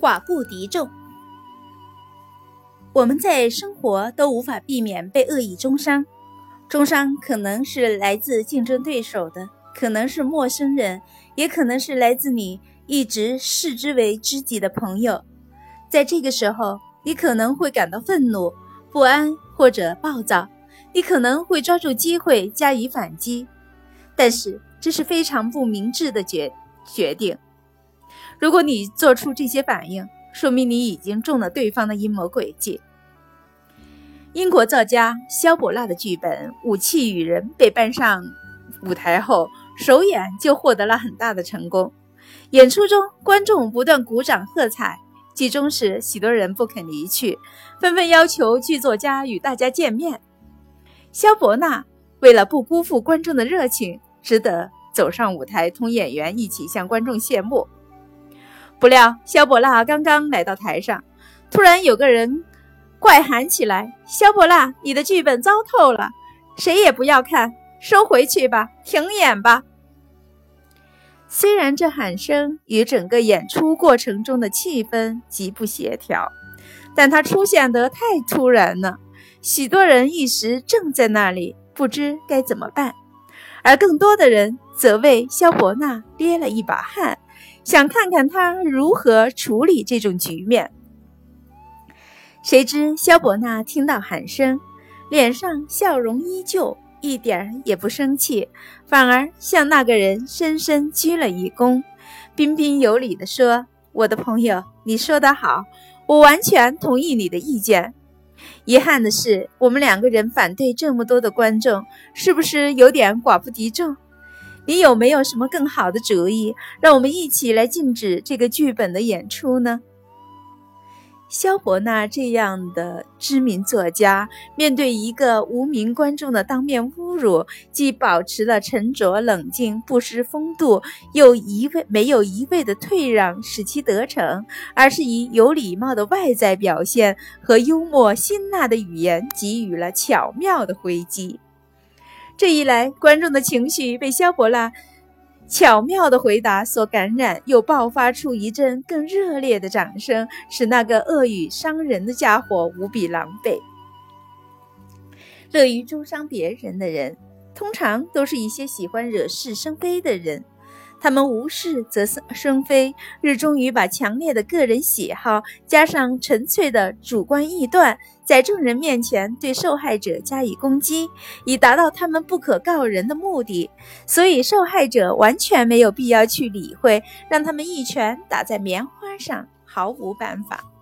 寡不敌众。我们在生活都无法避免被恶意中伤，中伤可能是来自竞争对手的，可能是陌生人，也可能是来自你一直视之为知己的朋友。在这个时候，你可能会感到愤怒、不安或者暴躁，你可能会抓住机会加以反击，但是这是非常不明智的决决定。如果你做出这些反应，说明你已经中了对方的阴谋诡计。英国作家萧伯纳的剧本《武器与人》被搬上舞台后，首演就获得了很大的成功。演出中，观众不断鼓掌喝彩。剧中时，许多人不肯离去，纷纷要求剧作家与大家见面。萧伯纳为了不辜负观众的热情，只得走上舞台，同演员一起向观众谢幕。不料，萧伯纳刚刚来到台上，突然有个人怪喊起来：“萧伯纳，你的剧本糟透了，谁也不要看，收回去吧，停演吧。”虽然这喊声与整个演出过程中的气氛极不协调，但它出现得太突然了，许多人一时怔在那里不知该怎么办，而更多的人则为萧伯纳捏了一把汗。想看看他如何处理这种局面。谁知萧伯纳听到喊声，脸上笑容依旧，一点也不生气，反而向那个人深深鞠了一躬，彬彬有礼地说：“我的朋友，你说得好，我完全同意你的意见。遗憾的是，我们两个人反对这么多的观众，是不是有点寡不敌众？”你有没有什么更好的主意，让我们一起来禁止这个剧本的演出呢？萧伯纳这样的知名作家，面对一个无名观众的当面侮辱，既保持了沉着冷静、不失风度，又一味没有一味的退让使其得逞，而是以有礼貌的外在表现和幽默辛辣的语言给予了巧妙的回击。这一来，观众的情绪被萧伯纳巧妙的回答所感染，又爆发出一阵更热烈的掌声，使那个恶语伤人的家伙无比狼狈。乐于中伤别人的人，通常都是一些喜欢惹是生非的人。他们无事则生非，热衷于把强烈的个人喜好加上纯粹的主观臆断，在众人面前对受害者加以攻击，以达到他们不可告人的目的。所以，受害者完全没有必要去理会，让他们一拳打在棉花上，毫无办法。